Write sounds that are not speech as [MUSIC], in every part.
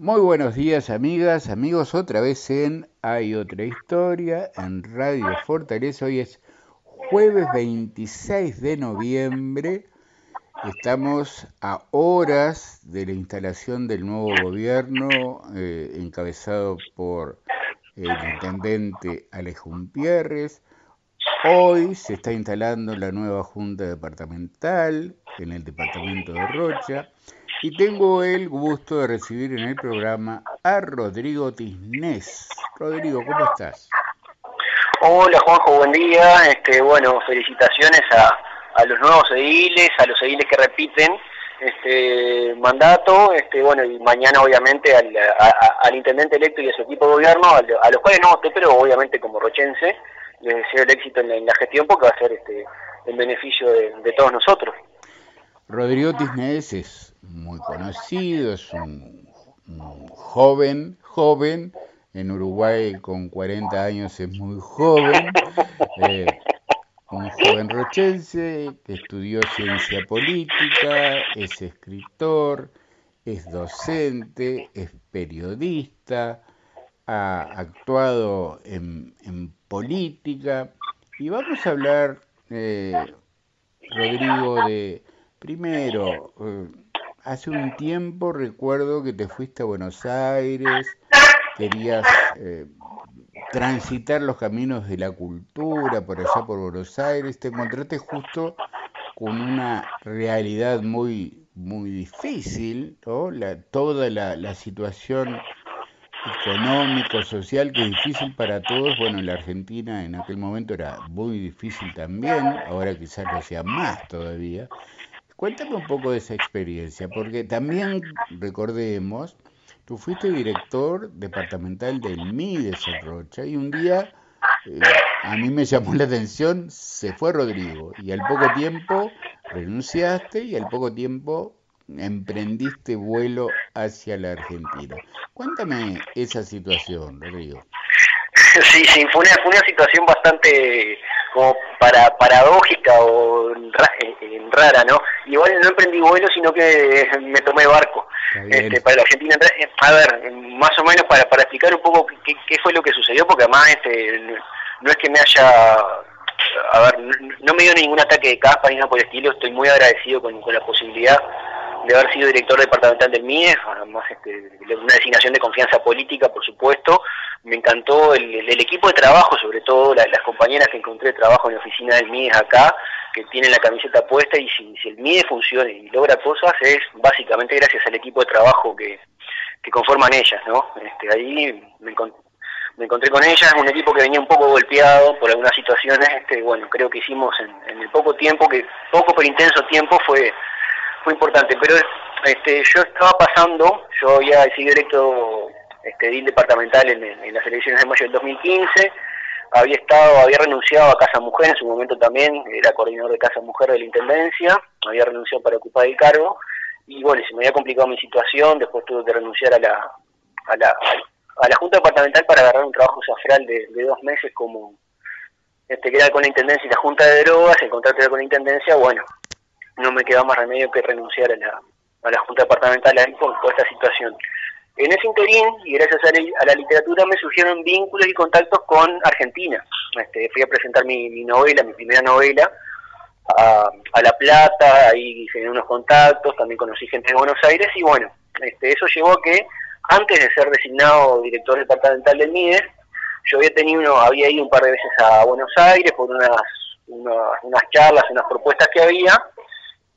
Muy buenos días amigas, amigos, otra vez en Hay otra historia en Radio Fortaleza. Hoy es jueves 26 de noviembre. Estamos a horas de la instalación del nuevo gobierno eh, encabezado por el intendente Alex Pierres. Hoy se está instalando la nueva junta departamental en el departamento de Rocha. Y tengo el gusto de recibir en el programa a Rodrigo Tisnés. Rodrigo, ¿cómo estás? Hola Juanjo, buen día. Este, bueno, felicitaciones a, a los nuevos ediles, a los ediles que repiten este mandato, este bueno, y mañana obviamente al, intendente electo y a su equipo de gobierno, a, los cuales no voté, pero obviamente como rochense, les deseo el éxito en la, gestión porque va a ser este el beneficio de todos nosotros. Rodrigo Tisnés es muy conocido, es un, joven, joven, en Uruguay con 40 años es muy joven, eh, un joven rochense que estudió ciencia política, es escritor, es docente, es periodista, ha actuado en, política. Y vamos a hablar, eh, Rodrigo, de primero, eh, hace un tiempo recuerdo que te fuiste a Buenos Aires, querías eh, transitar los caminos de la cultura por allá por Buenos Aires, te encontraste justo con una realidad muy, muy difícil, toda la, la situación económico, social, que es difícil para todos. Bueno, en la Argentina en aquel momento era muy difícil también, ahora quizás lo sea más todavía. Cuéntame un poco de esa experiencia, porque también recordemos, tú fuiste director departamental del MIDES en Rocha y un día eh, a mí me llamó la atención, se fue Rodrigo y al poco tiempo renunciaste y al poco tiempo emprendiste vuelo hacia la Argentina. Cuéntame esa situación, Rodrigo. Sí, sí, fue una, situación bastante como para paradójica o rara, ¿no? Igual no emprendí vuelo, sino que me tomé barco este, para la Argentina. A ver, más o menos para, para explicar un poco qué, qué fue lo que sucedió, porque además este, no es que me haya... A ver, no, me dio ningún ataque de caspa ni nada por el estilo, estoy muy agradecido con, con la posibilidad de haber sido director departamental del MIE, además este, una designación de confianza política, por supuesto. Me encantó el, equipo de trabajo, sobre todo las compañeras que encontré de trabajo en la oficina del MIE acá, que tienen la camiseta puesta y si, el MIE funciona y logra cosas es básicamente gracias al equipo de trabajo que, que conforman ellas, ¿no? Este, ahí me, encontré con ellas, un equipo que venía un poco golpeado por algunas situaciones, este, bueno, creo que hicimos en, en el poco tiempo, que poco pero intenso tiempo fue fue importante, pero este, yo estaba pasando, yo había sido electo este, departamental en, las elecciones de mayo del 2015, había estado, había renunciado a Casa Mujer en su momento también, era coordinador de Casa Mujer de la Intendencia, había renunciado para ocupar el cargo, y bueno, se me había complicado mi situación, después tuve que renunciar a la, a la, a la Junta Departamental para agarrar un trabajo safral de, dos meses como este que era con la Intendencia y la Junta de Drogas, el contrato era con la Intendencia, bueno, no me quedaba más remedio que renunciar a la, a la Junta Departamental por, esta situación. En ese interín, y gracias a la, literatura, me surgieron vínculos y contactos con Argentina. Este, fui a presentar mi, novela, mi primera novela, a, La Plata, ahí hice unos contactos, también conocí gente de Buenos Aires, y bueno, este, eso llevó a que, antes de ser designado director departamental del MIDES, yo había tenido había ido un par de veces a Buenos Aires por unas, unas, unas charlas, unas propuestas que había,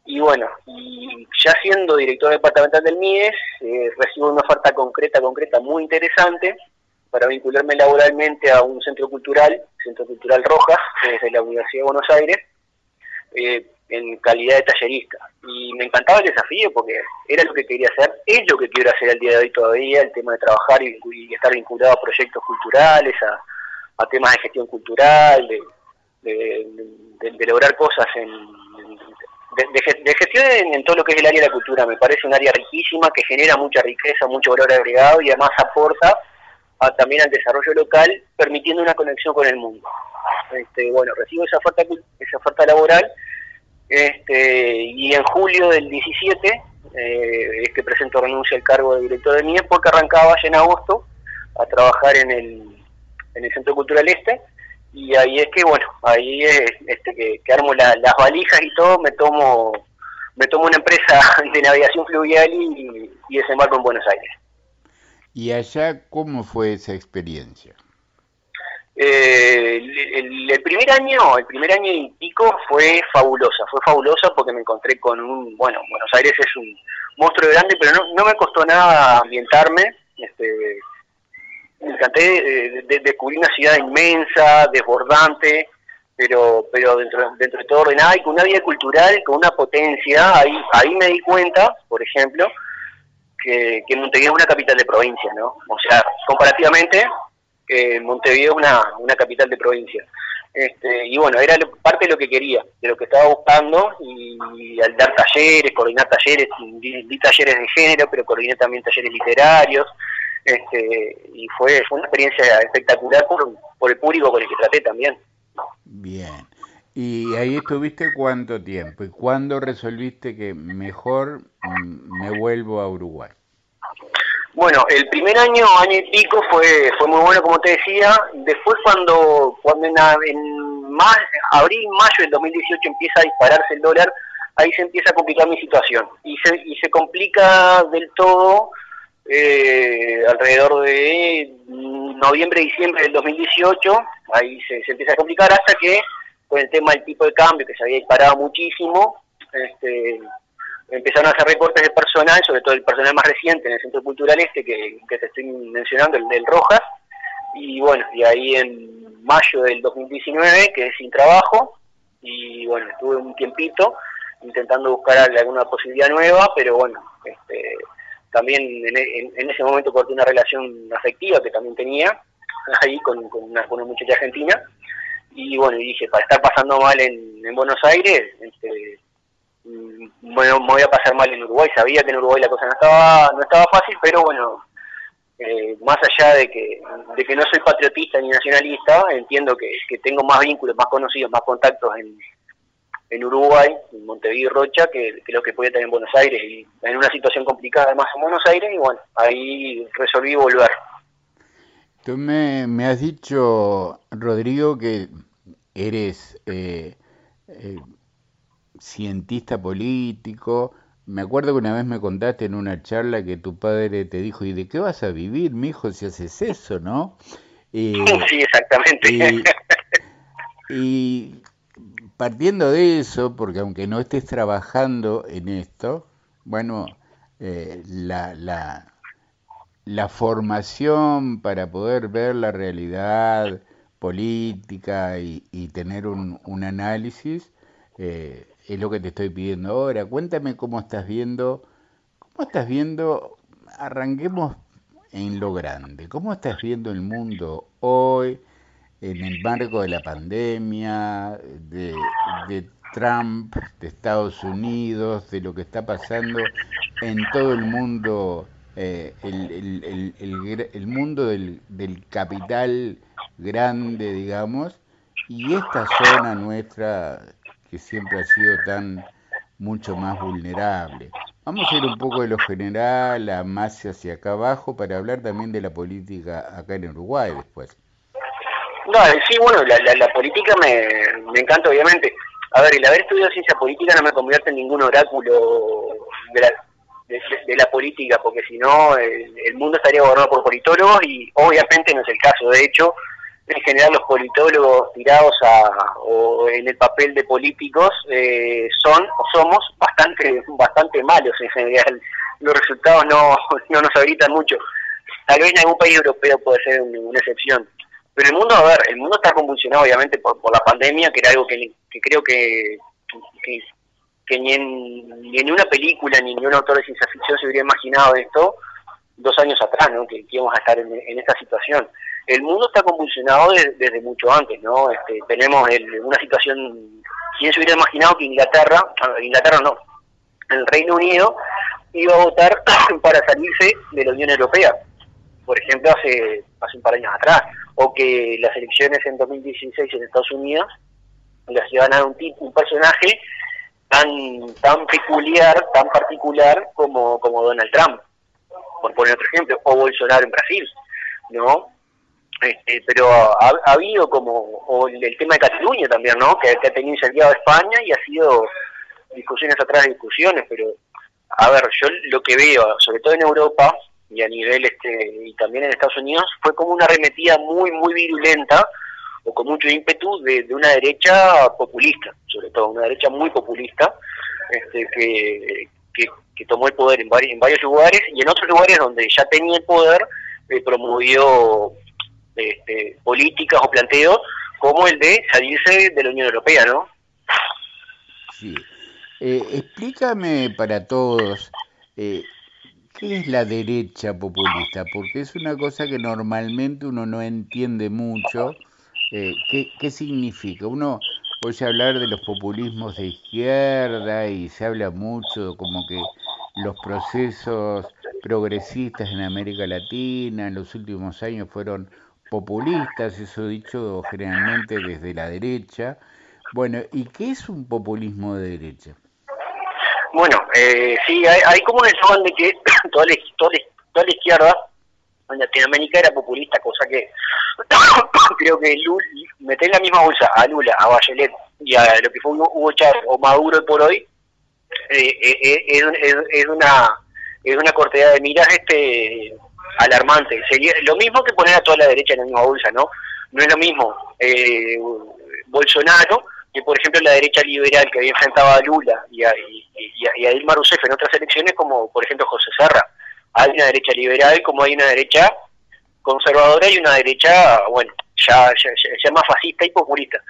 y bueno, y ya siendo director departamental del MIES, eh, recibo una oferta concreta, concreta, muy interesante para vincularme laboralmente a un centro cultural, Centro Cultural Rojas, desde la Universidad de Buenos Aires, eh, en calidad de tallerista. Y me encantaba el desafío porque era lo que quería hacer, es lo que quiero hacer al día de hoy todavía, el tema de trabajar y, estar vinculado a proyectos culturales, a, temas de gestión cultural, de, de lograr cosas en de, gestión en, todo lo que es el área de la cultura. Me parece un área riquísima que genera mucha riqueza, mucho valor agregado y además aporta también al desarrollo local, permitiendo una conexión con el mundo. Este, bueno, recibo esa oferta, esa oferta laboral Este, y en julio del 17 eh, es que presento renuncia al cargo de director de MIE porque arrancaba ya en agosto a trabajar en el, en el Centro Cultural Este y ahí es que bueno ahí es este que, armo las valijas y todo me tomo me tomo una empresa [LAUGHS] de navegación fluvial y, y desembarco en Buenos Aires. Y allá cómo fue esa experiencia eh, el, primer año el primer año y pico fue fabulosa fue fabulosa porque me encontré con un bueno Buenos Aires es un monstruo grande pero no, no me costó nada ambientarme este me encanté de, descubrir una ciudad inmensa, desbordante, pero pero dentro, de todo ordenada y con una vida cultural, con una potencia. Ahí ahí me di cuenta, por ejemplo, que, Montevideo es una capital de provincia, ¿no? O sea, comparativamente, que Montevideo es una, una capital de provincia. Este, y bueno, era parte de lo que quería, de lo que estaba buscando, y, al dar talleres, coordinar talleres, di, talleres de género, pero coordiné también talleres literarios, este, y fue, fue una experiencia espectacular por, por el público con el que traté también. Bien. ¿Y ahí estuviste cuánto tiempo? ¿Y cuándo resolviste que mejor mm, me vuelvo a Uruguay? Bueno, el primer año, año y pico, fue fue muy bueno, como te decía. Después, cuando cuando en, en abril, mayo del 2018 empieza a dispararse el dólar, ahí se empieza a complicar mi situación. Y se, y se complica del todo eh, alrededor de noviembre, diciembre del 2018, ahí se, empieza a complicar hasta que con el tema del tipo de cambio que se había disparado muchísimo, este, empezaron a hacer recortes de personal, sobre todo el personal más reciente en el Centro Cultural Este que, que te estoy mencionando, el del Rojas, y bueno, y ahí en mayo del 2019 quedé sin trabajo y bueno, estuve un tiempito intentando buscar alguna posibilidad nueva, pero bueno, este, también en, ese momento corté una relación afectiva que también tenía ahí con, una, muchacha argentina. Y bueno, dije, para estar pasando mal en, Buenos Aires, este, mm, bueno, me voy a pasar mal en Uruguay, sabía que en Uruguay la cosa no estaba, no estaba fácil, pero bueno, eh, más allá de que, de que no soy patriotista ni nacionalista, entiendo que, que tengo más vínculos, más conocidos, más contactos en, en Uruguay, en Montevideo y Rocha, que, que, lo que podía tener en Buenos Aires, y en una situación complicada además en Buenos Aires, y bueno, ahí resolví volver. Tú me, me has dicho, Rodrigo, que eres eh, eh, cientista político. Me acuerdo que una vez me contaste en una charla que tu padre te dijo, ¿y de qué vas a vivir, mi hijo, si haces eso, no? [LAUGHS] sí, exactamente. y [LAUGHS] partiendo de eso, porque aunque no estés trabajando en esto, bueno, eh, la, la, la, formación para poder ver la realidad política y, tener un, análisis eh, es lo que te estoy pidiendo ahora. Cuéntame cómo estás viendo, cómo estás viendo, arranquemos en lo grande, cómo estás viendo el mundo hoy, en el marco de la pandemia, de, Trump, de Estados Unidos, de lo que está pasando en todo el mundo, eh, el, mundo del, del, capital grande, digamos, y esta zona nuestra que siempre ha sido tan mucho más vulnerable. Vamos a ir un poco de lo general a más hacia acá abajo para hablar también de la política acá en Uruguay después. No, sí, bueno, la, la, política me, me encanta, obviamente. A ver, el haber estudiado ciencia política no me convierte en ningún oráculo de la, de, la política, porque si no, el, mundo estaría gobernado por politólogos y obviamente no es el caso. De hecho, en general los politólogos tirados a, o en el papel de políticos eh, son o somos bastante bastante malos en general. Los resultados no, [LAUGHS] no nos habilitan mucho. Tal vez en algún país europeo puede ser una excepción. Pero el mundo, a ver, el mundo está convulsionado obviamente por, por la pandemia, que era algo que, creo que, que, ni, en, ni en una película ni en un autor de ciencia ficción se hubiera imaginado esto dos años atrás, ¿no? Que, íbamos a estar en, esta situación. El mundo está convulsionado desde mucho antes, ¿no? Este, tenemos una situación, ¿quién se hubiera imaginado que Inglaterra, ah, Inglaterra no, el Reino Unido iba a votar [CLEARS THROAT] para salirse de la Unión Europea? Por ejemplo, hace, hace un par de años atrás o que las elecciones en 2016 en Estados Unidos las iban a un, tipo, un personaje tan tan peculiar, tan particular como, como Donald Trump, por poner otro ejemplo, o Bolsonaro en Brasil, ¿no? Este, pero ha, habido como o el, tema de Cataluña también, ¿no? Que, ha tenido incendiado España y ha sido discusiones atrás de discusiones, pero a ver, yo lo que veo, sobre todo en Europa y a nivel este y también en Estados Unidos, fue como una arremetida muy muy virulenta o con mucho ímpetu de, una derecha populista, sobre todo una derecha muy populista, este, que, que, tomó el poder en, varios, en varios lugares y en otros lugares donde ya tenía el poder eh, promovió este, políticas o planteos como el de salirse de la Unión Europea, ¿no? Sí. Eh, explícame para todos, eh, ¿qué es la derecha populista? Porque es una cosa que normalmente uno no entiende mucho eh, ¿qué, significa? Uno oye hablar de los populismos de izquierda y se habla mucho como que los procesos progresistas en América Latina en los últimos años fueron populistas, eso dicho generalmente desde la derecha. Bueno, ¿y qué es un populismo de derecha? Bueno, eh, sí, hay, como un eslogan de que [COUGHS] toda la, toda la izquierda en Latinoamérica era populista, cosa que [COUGHS] creo que meter en la misma bolsa a Lula, a Bachelet y a lo que fue Hugo Chávez o Maduro por hoy, eh, eh, eh, es, es, una es una cortedad de miras este alarmante. Sería lo mismo que poner a toda la derecha en la misma bolsa, ¿no? No es lo mismo Bolsonaro que, por ejemplo, la derecha liberal que había enfrentado a Lula y a, y, a, Dilma Rousseff en otras elecciones, como por ejemplo José Serra hay una derecha liberal como hay una derecha conservadora y una derecha, bueno, ya, ya, más fascista y populista.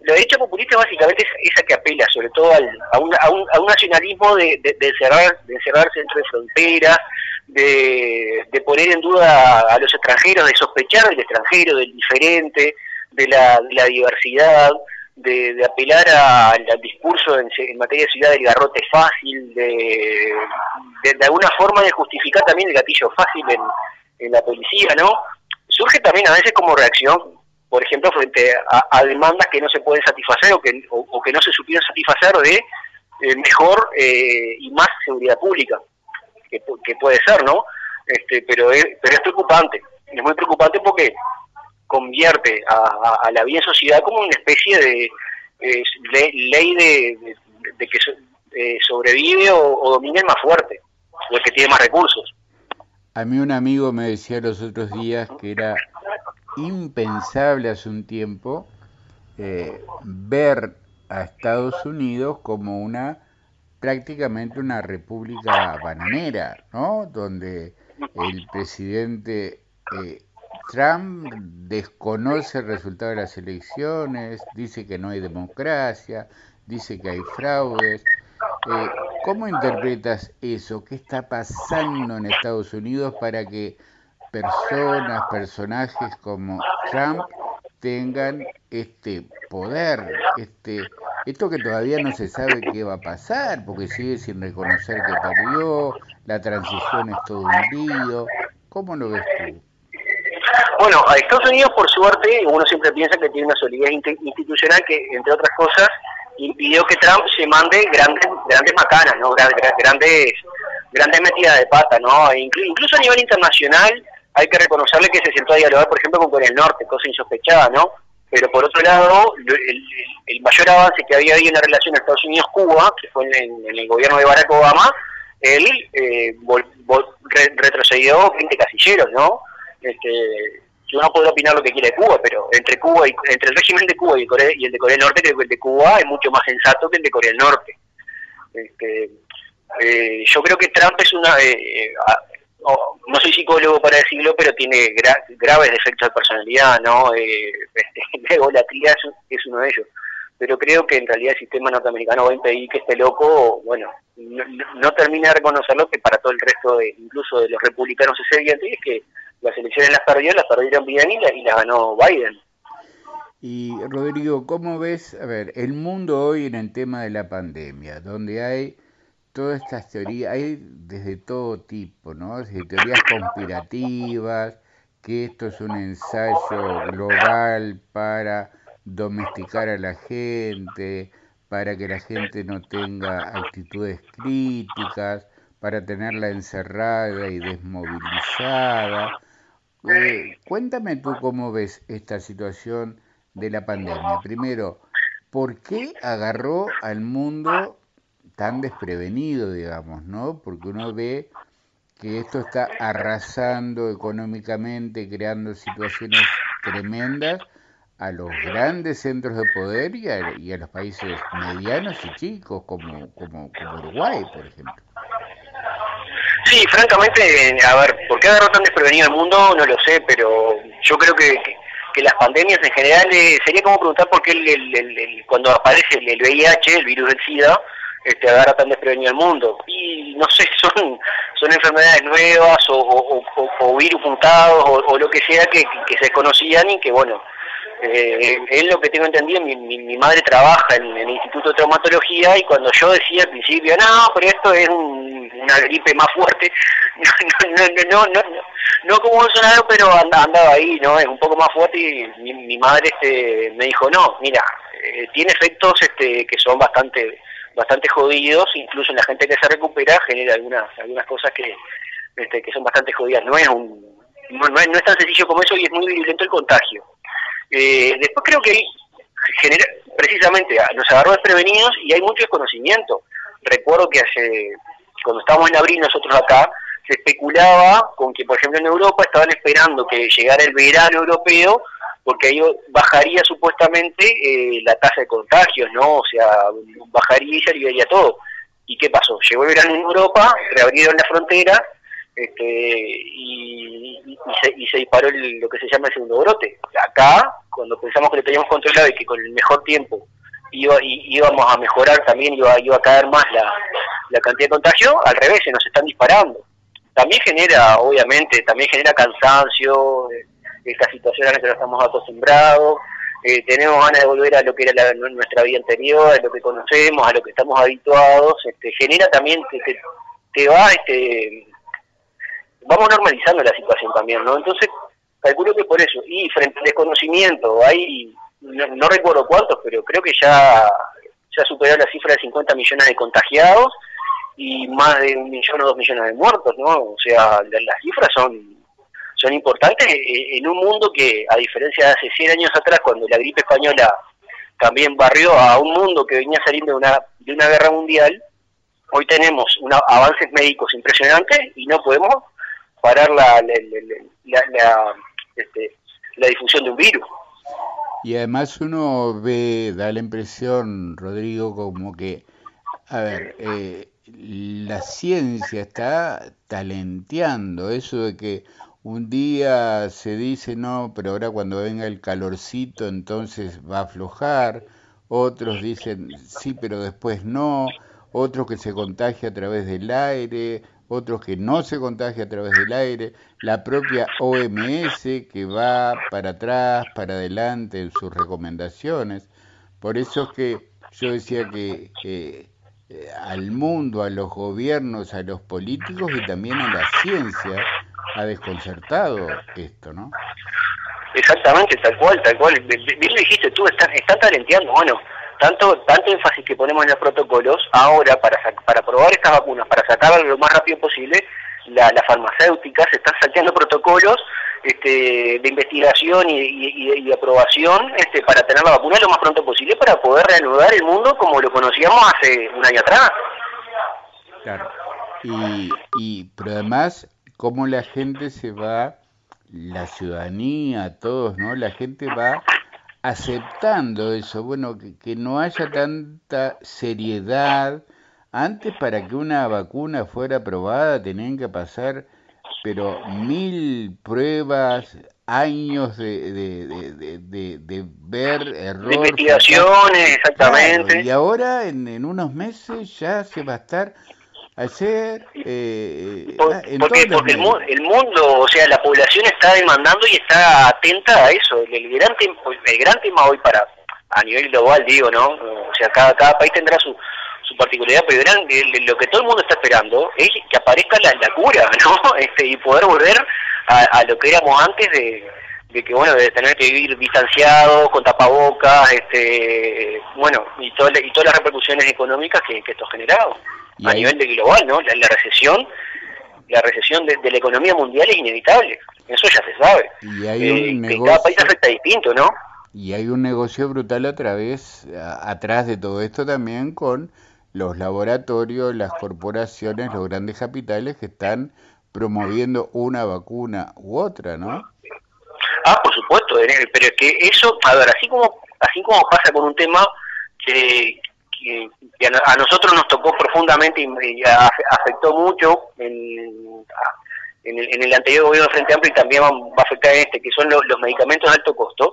La derecha populista básicamente es esa que apela sobre todo al, a, un, a, un, a, un, nacionalismo de, de, de, cerrar, de de fronteras, de, de poner en duda a los extranjeros, de sospechar del extranjero, del diferente, de la, de la diversidad, de, apelar al discurso en, materia de ciudad del garrote fácil, de, de, alguna forma de justificar también el gatillo fácil en, en, la policía, ¿no? Surge también a veces como reacción, por ejemplo, frente a, demandas que no se pueden satisfacer o que, o, que no se supieron satisfacer de eh, mejor eh, y más seguridad pública, que, que puede ser, ¿no? Este, pero, es, pero es preocupante, es muy preocupante porque convierte a, la vida sociedad como una especie de ley de, que eh, sobrevive o, domina el más fuerte, o el que tiene más recursos. A mí un amigo me decía los otros días que era impensable hace un tiempo eh, ver a Estados Unidos como una prácticamente una república bananera, ¿no? Donde el presidente eh, Trump desconoce el resultado de las elecciones, dice que no hay democracia, dice que hay fraudes. Eh, ¿Cómo interpretas eso? ¿Qué está pasando en Estados Unidos para que personas, personajes como Trump tengan este poder, este esto que todavía no se sabe qué va a pasar, porque sigue sin reconocer que perdió, la transición es todo un. ¿Cómo lo ves tú? Bueno, a Estados Unidos, por suerte, uno siempre piensa que tiene una solidez institucional que, entre otras cosas, impidió que Trump se mande grandes grandes macanas, ¿no? Grandes grandes metidas de pata, ¿no? E incluso a nivel internacional hay que reconocerle que se sentó a dialogar, por ejemplo, con Corea del Norte, cosa insospechada, ¿no? Pero por otro lado, el, mayor avance que había ahí en la relación Estados Unidos-Cuba, que fue en, el gobierno de Barack Obama, él eh, retrocedió 20 casilleros, ¿no? Este, uno puede opinar lo que quiere de Cuba, pero entre Cuba y entre el régimen de Cuba y, y el de Corea del Norte, creo que el de Cuba es mucho más sensato que el de Corea del Norte. Este, eh, yo creo que Trump es una, eh, eh, no soy psicólogo para decirlo, pero tiene graves defectos de personalidad, ¿no? Eh, [LAUGHS] este, la es, es uno de ellos. Pero creo que en realidad el sistema norteamericano va a impedir que este loco, bueno, no, no termine de reconocerlo, que para todo el resto, de, incluso de los republicanos es evidente, y es que las elecciones las perdió, las perdieron bien y, y las ganó Biden. Y Rodrigo, ¿cómo ves, a ver, el mundo hoy en el tema de la pandemia, donde hay todas estas teorías, hay desde todo tipo, ¿no? Desde teorías conspirativas, que esto es un ensayo global para domesticar a la gente, para que la gente no tenga actitudes críticas, para tenerla encerrada y desmovilizada. Eh, cuéntame tú cómo ves esta situación de la pandemia. Primero, ¿por qué agarró al mundo tan desprevenido, digamos, ¿no? Porque uno ve que esto está arrasando económicamente, creando situaciones tremendas a los grandes centros de poder y a, los países medianos y chicos como, como, Uruguay, por ejemplo. Sí, francamente, a ver, ¿por qué agarró tan desprevenido el mundo? No lo sé, pero yo creo que, que, las pandemias en general eh, sería como preguntar por qué el, cuando aparece el, VIH, el virus del SIDA, este, agarra tan desprevenido el mundo. Y no sé, [LAUGHS] son, son enfermedades nuevas o, o, virus puntados o, lo que sea que, que, se desconocían y que, bueno, eh, es lo que tengo entendido, mi, mi, madre trabaja en, el Instituto de Traumatología y cuando yo decía al principio, no, pero esto es una gripe más fuerte, [LAUGHS] no, no, no, no, no, como Bolsonaro, pero andaba ahí, ¿no? Es un poco más fuerte y mi, madre este, me dijo, no, mira, eh, tiene efectos este, que son bastante bastante jodidos, incluso en la gente que se recupera genera algunas algunas cosas que este, que son bastante jodidas. No es un no, no, es, tan sencillo como eso y es muy violento el contagio. Eh, después creo que genera, precisamente nos agarró desprevenidos y hay mucho desconocimiento. Recuerdo que hace, cuando estábamos en abril nosotros acá, se especulaba con que, por ejemplo, en Europa estaban esperando que llegara el verano europeo porque ahí bajaría supuestamente eh, la tasa de contagios, ¿no? O sea, bajaría y se aliviaría todo. ¿Y qué pasó? Llegó el verano en Europa, reabrieron la frontera este, y, se, y, se, disparó lo que se llama el segundo brote. Acá, cuando pensamos que lo teníamos controlado y que con el mejor tiempo iba, íbamos a mejorar también, iba, iba a caer más la, la cantidad de contagio, al revés, se nos están disparando. También genera, obviamente, también genera cansancio, esta situación a la que no estamos acostumbrados, eh, tenemos ganas de volver a lo que era nuestra vida anterior, a lo que conocemos, a lo que estamos habituados, este, genera también que te, va, este, vamos normalizando la situación también, ¿no? Entonces, calculo que por eso, y frente al desconocimiento, hay, no, recuerdo cuántos, pero creo que ya, ya superó la cifra de 50 millones de contagiados y más de un millón o dos millones de muertos, ¿no? O sea, las cifras son son importantes en un mundo que, a diferencia de hace 100 años atrás, cuando la gripe española también barrió a un mundo que venía saliendo de una, de una guerra mundial, hoy tenemos una, avances médicos impresionantes y no podemos parar la, la, la, este, la difusión de un virus. Y además uno ve, da la impresión, Rodrigo, como que, a ver, eh, la ciencia está talenteando eso de que un día se dice, no, pero ahora cuando venga el calorcito entonces va a aflojar. Otros dicen, sí, pero después no. Otros que se contagia a través del aire. Otros que no se contagia a través del aire. La propia OMS que va para atrás, para adelante en sus recomendaciones. Por eso es que yo decía que eh, al mundo, a los gobiernos, a los políticos y también a la ciencia ha desconcertado esto, ¿no? Exactamente, tal cual, tal cual. Bien lo dijiste tú, están talenteando, bueno, tanto tanto énfasis que ponemos en los protocolos, ahora para para probar estas vacunas, para sacarlas lo más rápido posible, la, las farmacéuticas están saqueando protocolos este, de investigación y, y, aprobación este, para tener la vacuna lo más pronto posible para poder reanudar el mundo como lo conocíamos hace un año atrás. Claro. Y, y pero además cómo la gente se va, la ciudadanía, todos, ¿no? La gente va aceptando eso, bueno, que, no haya tanta seriedad. Antes para que una vacuna fuera aprobada tenían que pasar, pero mil pruebas, años de, de, de, de, ver errores. investigaciones, exactamente. y ahora en, en unos meses ya se va a estar hacer... Eh, porque porque el, mundo, o sea, la población está demandando y está atenta a eso. El, gran, el gran tema hoy para, a nivel global, digo, ¿no? O sea, cada, cada país tendrá su, su particularidad, pero lo que todo el mundo está esperando es que aparezca la, la cura, [LAUGHS] ¿no? Este, y poder volver a, a lo que éramos antes de, de que bueno de tener que vivir distanciado con tapabocas este bueno y, todas y todas las repercusiones económicas que, esto ha generado a nivel de global no la, recesión la recesión de, la economía mundial es inevitable. Eso ya se sabe. Y hay un negocio, eh, cada país afecta distinto no y hay un negocio brutal a través atrás de todo esto también con los laboratorios las corporaciones los grandes capitales que están promoviendo una vacuna u otra no Ah, por supuesto, pero es que eso, a ver, así como, así como pasa con un tema que, a nosotros nos tocó profundamente y, afectó mucho en, en, el, anterior gobierno de Frente Amplio y también va, a afectar en este, que son los, medicamentos de alto costo,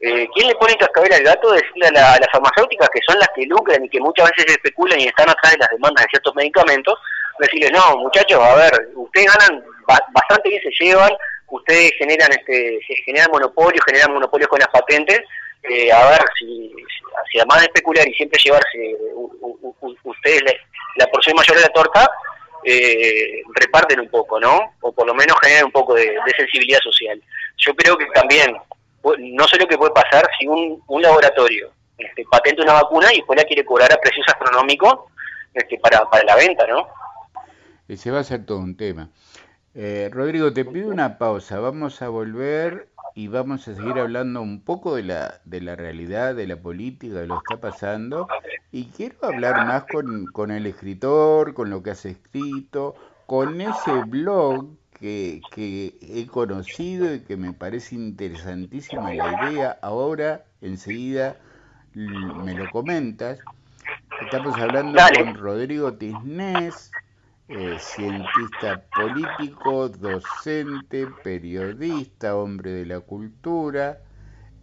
eh, ¿quién le pone cascabel al gato? Decirle a, las farmacéuticas, que son las que lucran y que muchas veces especulan y están atrás de las demandas de ciertos medicamentos, decirles, no, muchachos, a ver, ustedes ganan bastante bien, se llevan, ustedes generan este generan monopolios, generan monopolios con las patentes, eh, a ver si, si, además de especular y siempre llevarse ustedes la, porción mayor de la torta, eh, reparten un poco, ¿no? O por lo menos generan un poco de, sensibilidad social. Yo creo que también, no sé lo que puede pasar si un, un laboratorio este, patenta una vacuna y después la quiere cobrar a precios astronómicos este, para, para la venta, ¿no? Ese va a ser todo un tema. Eh, Rodrigo, te pido una pausa. Vamos a volver y vamos a seguir hablando un poco de la, de la realidad, de la política, de lo que está pasando. Y quiero hablar más con, con el escritor, con lo que has escrito, con ese blog que, que he conocido y que me parece interesantísima la idea. Ahora, enseguida, me lo comentas. Estamos hablando con Rodrigo Tisnés, eh, cientista político, docente, periodista, hombre de la cultura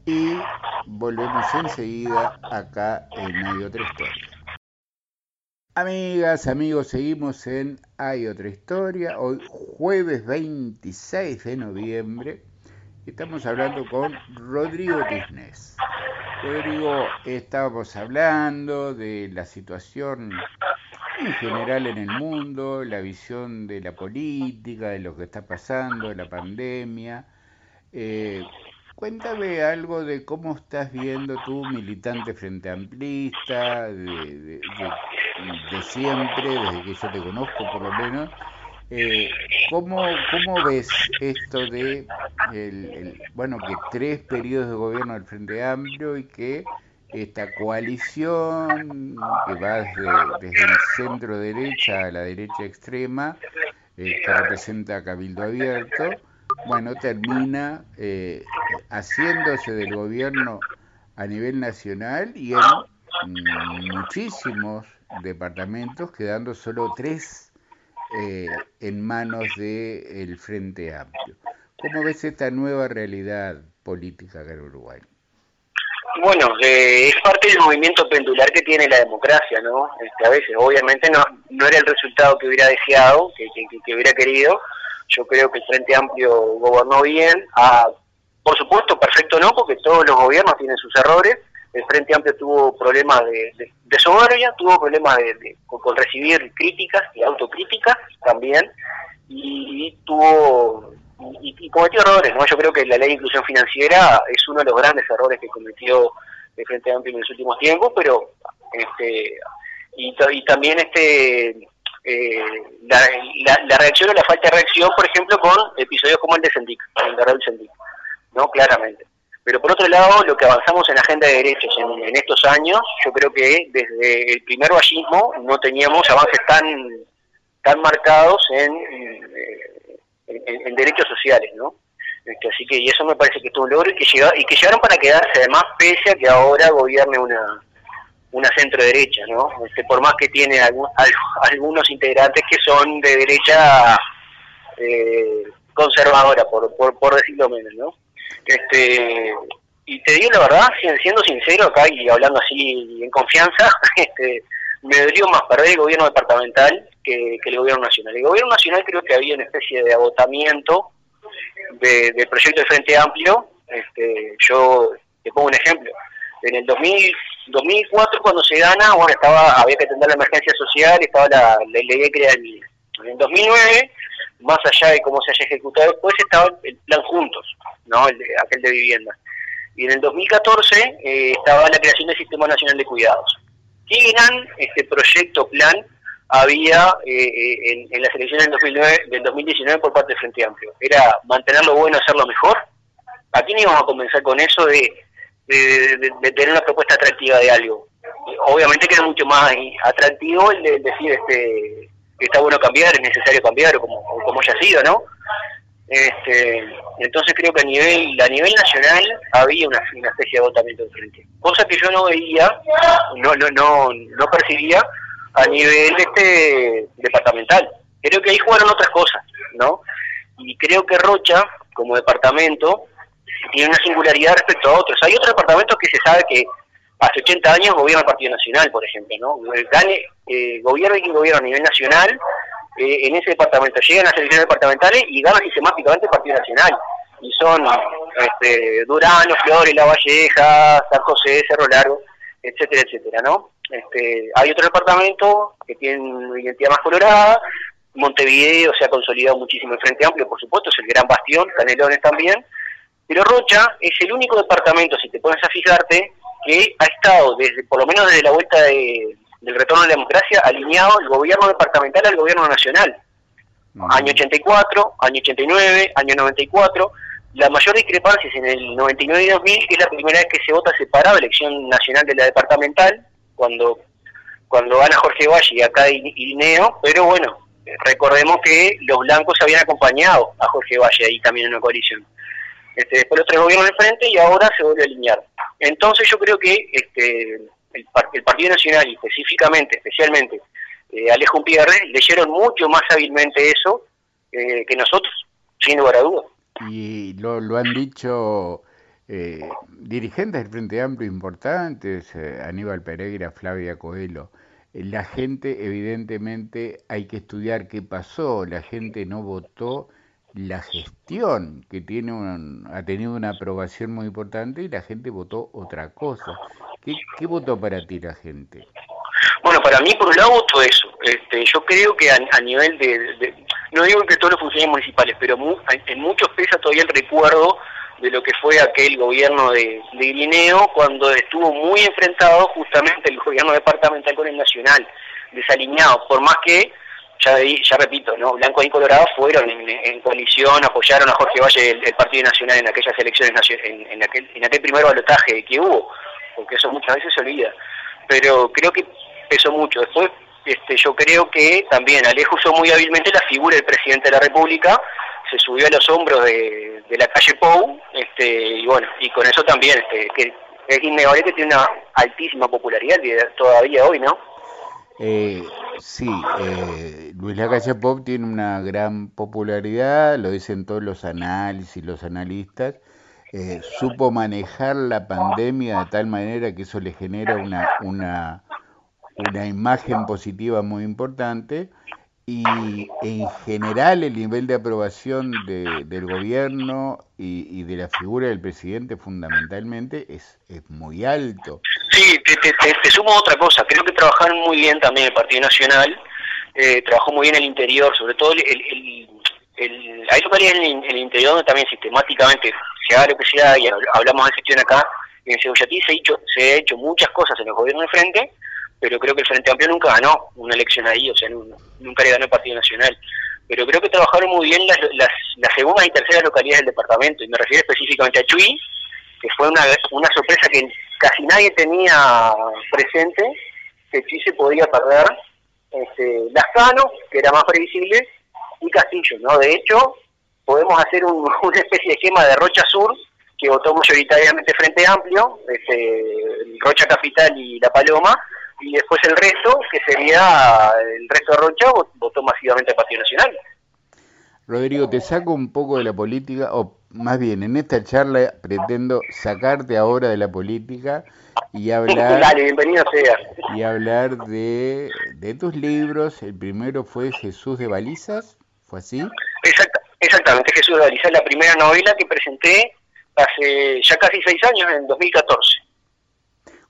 y volvemos enseguida acá en Hay otra historia. Amigas, amigos, seguimos en Hay otra historia. Hoy jueves 26 de noviembre estamos hablando con Rodrigo Tisnés. Rodrigo, estábamos hablando de la situación en general en el mundo, la visión de la política, de lo que está pasando, de la pandemia. Eh, cuéntame algo de cómo estás viendo tú, militante frente amplista, de, siempre, desde que yo te conozco por lo menos. Eh, ¿cómo, ¿Cómo ves esto de, el, bueno, que tres periodos de gobierno del Frente Amplio y que esta coalición que va desde, el centro derecha a la derecha extrema, eh, que representa Cabildo Abierto, bueno, termina eh, haciéndose del gobierno a nivel nacional y en muchísimos departamentos, quedando solo tres eh, en manos del Frente Amplio. ¿Cómo ves esta nueva realidad política acá en Uruguay? Bueno, eh, es parte del movimiento pendular que tiene la democracia, ¿no? Este, a veces, obviamente, no, no era el resultado que hubiera deseado, que, que, hubiera querido. Yo creo que el Frente Amplio gobernó bien. Ah, por supuesto, perfecto no, porque todos los gobiernos tienen sus errores. El Frente Amplio tuvo problemas de, de, soberbia, tuvo problemas de, con, recibir críticas y autocríticas también, y tuvo y, cometió errores, ¿no? Yo creo que la ley de inclusión financiera es uno de los grandes errores que cometió el Frente Amplio en los últimos tiempos, pero este y, también este eh, la, reacción o la falta de reacción, por ejemplo, con episodios como el de Sendic, el de Sendic, ¿no? Claramente. Pero por otro lado, lo que avanzamos en la agenda de derechos en, estos años, yo creo que desde el primer vallismo no teníamos avances tan tan marcados en, en, derechos sociales, ¿no? Este, así que y eso me parece que es un logro y que, llega, y que llegaron para quedarse además pese a que ahora gobierne una una centro derecha, ¿no? Este, por más que tiene algunos integrantes que son de derecha eh, conservadora, por, por, decirlo menos, ¿no? Este, y te digo la verdad, siendo sincero acá y hablando así en confianza, [LAUGHS] este, me dolió más perder el gobierno departamental que, el gobierno nacional. El gobierno nacional creo que había una especie de agotamiento de, del proyecto de Frente Amplio. Este, yo te pongo un ejemplo. En el 2004 cuando se gana, bueno, estaba había que atender la emergencia social, estaba la, ley de crear En el 2009, más allá de cómo se haya ejecutado después, estaba el plan Juntos, ¿no? El aquel de vivienda. Y en el 2014 eh, estaba la creación del Sistema Nacional de Cuidados. ¿Qué gran este proyecto, plan, había eh, en, las elecciones del, 2009, del 2019 por parte del Frente Amplio? Era mantener lo bueno, hacerlo mejor. Aquí no íbamos a comenzar con eso de, de, tener una propuesta atractiva de algo. Obviamente que era mucho más atractivo el de decir este que está bueno cambiar, es necesario cambiar, como, como haya sido, ¿no? Este, entonces creo que a nivel a nivel nacional había una, especie de agotamiento de frente, cosa que yo no veía, no no no, no percibía a nivel este departamental. Creo que ahí jugaron otras cosas, ¿no? Y creo que Rocha, como departamento, tiene una singularidad respecto a otros. Hay otros departamentos que se sabe que hace 80 años gobierna el Partido Nacional, por ejemplo, ¿no? Gane, eh, gobierno y quien gobierna a nivel nacional, eh, en ese departamento llegan las elecciones departamentales y gana sistemáticamente el Partido Nacional. Y son este, Durano, Flores, La Valleja, San José, Cerro Largo, etcétera, etcétera, ¿no? Este, hay otro departamento que tiene una identidad más colorada, Montevideo se ha consolidado muchísimo el Frente Amplio, por supuesto, es el gran bastión, Canelones también, pero Rocha es el único departamento, si te pones a fijarte, que ha estado, desde por lo menos desde la vuelta de, del retorno a la democracia, alineado el gobierno departamental al gobierno nacional. Año 84, año 89, año 94. La mayor discrepancia es en el 99 y 2000, que es la primera vez que se vota separada elección nacional de la departamental, cuando cuando gana Jorge Valle y acá Irineo, pero bueno, recordemos que los blancos habían acompañado a Jorge Valle ahí también en una coalición. Este, después los tres gobiernos de frente y ahora se vuelve a alinear. Entonces yo creo que este, el, Partido Nacional específicamente, especialmente eh, Alejo Pierre, leyeron mucho más hábilmente eso eh, que nosotros, sin lugar a dudas. Y lo, lo han dicho eh, dirigentes del Frente Amplio importantes, eh, Aníbal Pereira, Flavia Coelho. La gente, evidentemente, hay que estudiar qué pasó. La gente no votó la gestión, que tiene ha tenido una aprobación muy importante, y la gente votó otra cosa. ¿Qué, votó para ti la gente? Bueno, para mí, por un lado, votó eso. Este, yo creo que a, nivel de, No digo que todos los funcionarios municipales, pero en muchos pesa todavía el recuerdo de lo que fue aquel gobierno de, de Guineo cuando estuvo muy enfrentado justamente el gobierno departamental con el nacional, desalineado, por más que ya, repito, ¿no? Blanco y Colorado fueron en, coalición, apoyaron a Jorge Valle el, Partido Nacional en aquellas elecciones, en, en, aquel, en aquel primer balotaje que hubo, porque eso muchas veces se olvida. Pero creo que pesó mucho. Después, este, yo creo que también Alejo usó muy hábilmente la figura del presidente de la República, se subió a los hombros de, de la calle Pou, este, y bueno, y con eso también, este, que es innegable que tiene una altísima popularidad todavía hoy, ¿no? Eh, sí, eh, Luis Lacalle Pop tiene una gran popularidad, lo dicen todos los análisis, los analistas. Eh, supo manejar la pandemia de tal manera que eso le genera una, una, una imagen positiva muy importante y en general el nivel de aprobación del gobierno y, de la figura del presidente fundamentalmente es, es muy alto. Sí, te, sumo otra cosa, creo que trabajaron muy bien también el Partido Nacional, eh, trabajó muy bien el interior, sobre todo el, el, el, hay en el, interior donde también sistemáticamente se haga lo que sea, y hablamos de gestión acá, en Cebollatí se ha hecho, se ha hecho muchas cosas en el gobierno de frente, pero creo que el Frente Amplio nunca ganó una elección ahí, o sea, nunca le ganó el Partido Nacional. Pero creo que trabajaron muy bien las, las, las segundas y terceras localidades del departamento, y me refiero específicamente a Chuy, que fue una, una sorpresa que casi nadie tenía presente, que Chuy se podía perder, este, Lascano, que era más previsible, y Castillo, ¿no? De hecho, podemos hacer un, [LAUGHS] una especie de esquema de Rocha Sur, que votó mayoritariamente Frente Amplio, este, Rocha Capital y La Paloma, y después el resto, que sería el resto de Rocha, votó masivamente al Partido Nacional. Rodrigo, te saco un poco de la política, o más bien, en esta charla pretendo sacarte ahora de la política y hablar... Dale, bienvenido sea. Y hablar de, de tus libros. El primero fue Jesús de Balizas, ¿fue así? exactamente, Jesús de Balizas, la primera novela que presenté hace ya casi seis años, en 2014.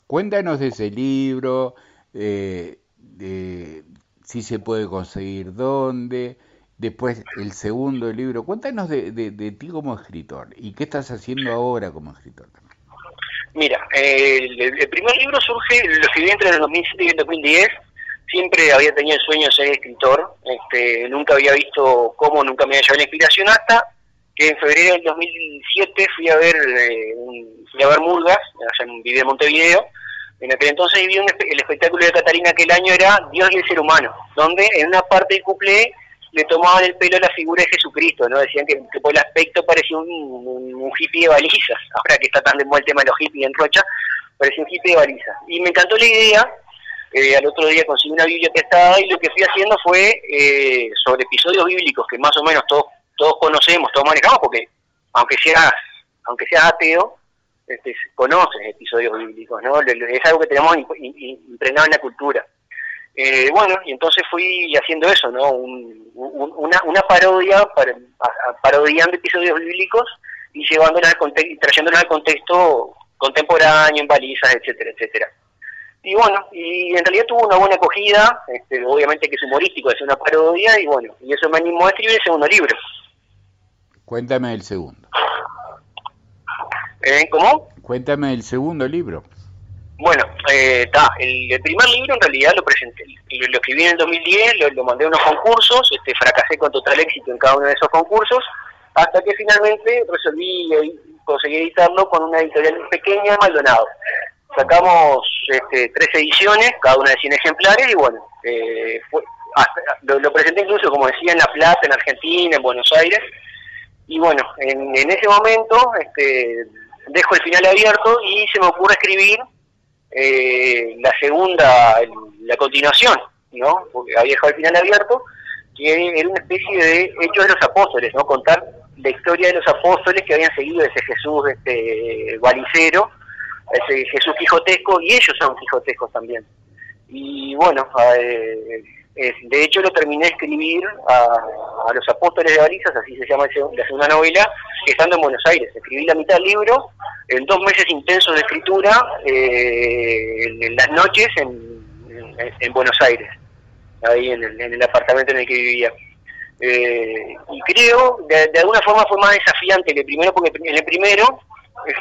Cuéntanos de ese libro, eh, de si se puede conseguir dónde después el segundo libro. Cuéntanos de, de, ti como escritor y qué estás haciendo ahora como escritor. Mira, el, primer libro surge, lo escribí entre el 2007 y el 2010. Siempre había tenido el sueño de ser escritor. Este, nunca había visto cómo, nunca me había llevado la inspiración hasta que en febrero del 2007 fui a ver eh, fui a ver Murgas, allá en, viví en Montevideo. En aquel entonces vi el espectáculo de Catarina aquel año era Dios y el ser humano, donde en una parte del cuplé le tomaban el pelo a la figura de Jesucristo, ¿no? Decían que, por el aspecto parecía un, un, hippie de balizas, [LAUGHS] ahora que está tan de moda el tema de los hippies en Rocha, parecía un hippie de balizas. Y me encantó la idea, eh, al otro día conseguí una Biblia prestada y lo que fui haciendo fue eh, sobre episodios bíblicos que más o menos todos todos conocemos, todos manejamos, porque aunque seas, aunque seas ateo, este, conoces episodios bíblicos, ¿no? Es algo que tenemos impregnado en la cultura. Eh, bueno, y entonces fui haciendo eso, ¿no? una, una parodia, parodiando episodios bíblicos y llevándolos al contexto, trayéndolos al contexto contemporáneo, en balizas, etcétera, etcétera. Y bueno, y en realidad tuvo una buena acogida, este, obviamente que es humorístico, es una parodia, y bueno, y eso me animó a escribir el segundo libro. Cuéntame el segundo. ¿Eh? ¿Cómo? Cuéntame el segundo libro. Bueno, eh, el, primer libro en realidad lo presenté, lo, escribí en el 2010, lo, mandé a unos concursos, este, fracasé con total éxito en cada uno de esos concursos, hasta que finalmente resolví conseguir editarlo con una editorial pequeña, Maldonado. Sacamos este, tres ediciones, cada una de 100 ejemplares, y bueno, eh, fue, lo, lo, presenté incluso, como decía, en La Plata, en Argentina, en Buenos Aires, y bueno, en, ese momento este, dejo el final abierto y se me ocurre escribir eh, la segunda, la continuación, ¿no? Porque había dejado el final abierto, que era una especie de hechos de los apóstoles, ¿no? Contar la historia de los apóstoles que habían seguido ese Jesús este, balicero, ese Jesús quijotesco, y ellos son quijotescos también. Y bueno, eh, de hecho, lo terminé de escribir a, los apóstoles de Barizas, así se llama la segunda novela, estando en Buenos Aires. Escribí la mitad del libro en dos meses intensos de escritura, eh, en, las noches en, Buenos Aires, ahí en el, apartamento en el que vivía. Eh, y creo, de, de, alguna forma fue más desafiante que el primero, porque en el primero,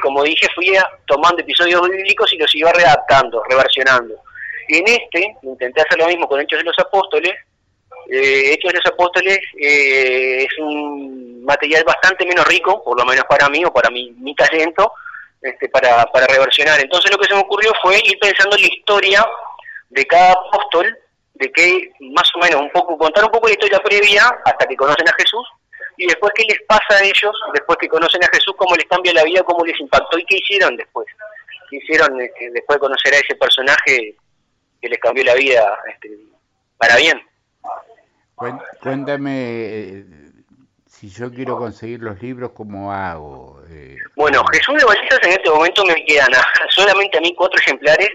como dije, fui tomando episodios bíblicos y los iba redactando, reversionando en este, intenté hacer lo mismo con Hechos de los Apóstoles. Eh, Hechos de los Apóstoles eh, es un material bastante menos rico, por lo menos para mí o para mi, mi talento, este, para, para reversionar. Entonces lo que se me ocurrió fue ir pensando en la historia de cada apóstol, de que más o menos un poco, contar un poco la historia previa hasta que conocen a Jesús, y después qué les pasa a ellos, después que conocen a Jesús, cómo les cambia la vida, cómo les impactó y qué hicieron después. ¿Qué hicieron este, después de conocer a ese personaje que les cambió la vida este, para bien. Cuéntame, eh, si yo quiero conseguir los libros, ¿cómo hago? Eh, bueno, Jesús de Balizas en este momento me quedan [LAUGHS] solamente a mí cuatro ejemplares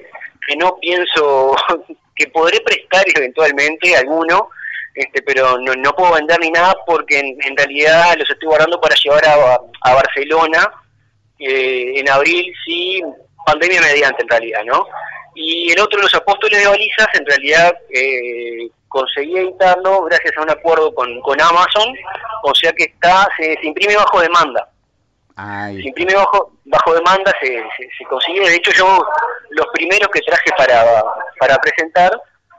que no pienso [LAUGHS] que podré prestar eventualmente alguno, este, pero no, no puedo vender ni nada porque en, realidad los estoy guardando para llevar a, a Barcelona eh, en abril, sí, pandemia mediante en realidad, ¿no? Y el otro de los apóstoles de balizas, en realidad eh, conseguí editarlo gracias a un acuerdo con, con Amazon, o sea que está se, imprime bajo demanda. Se imprime bajo, bajo demanda, se, se, consigue. De hecho, yo los primeros que traje para, para presentar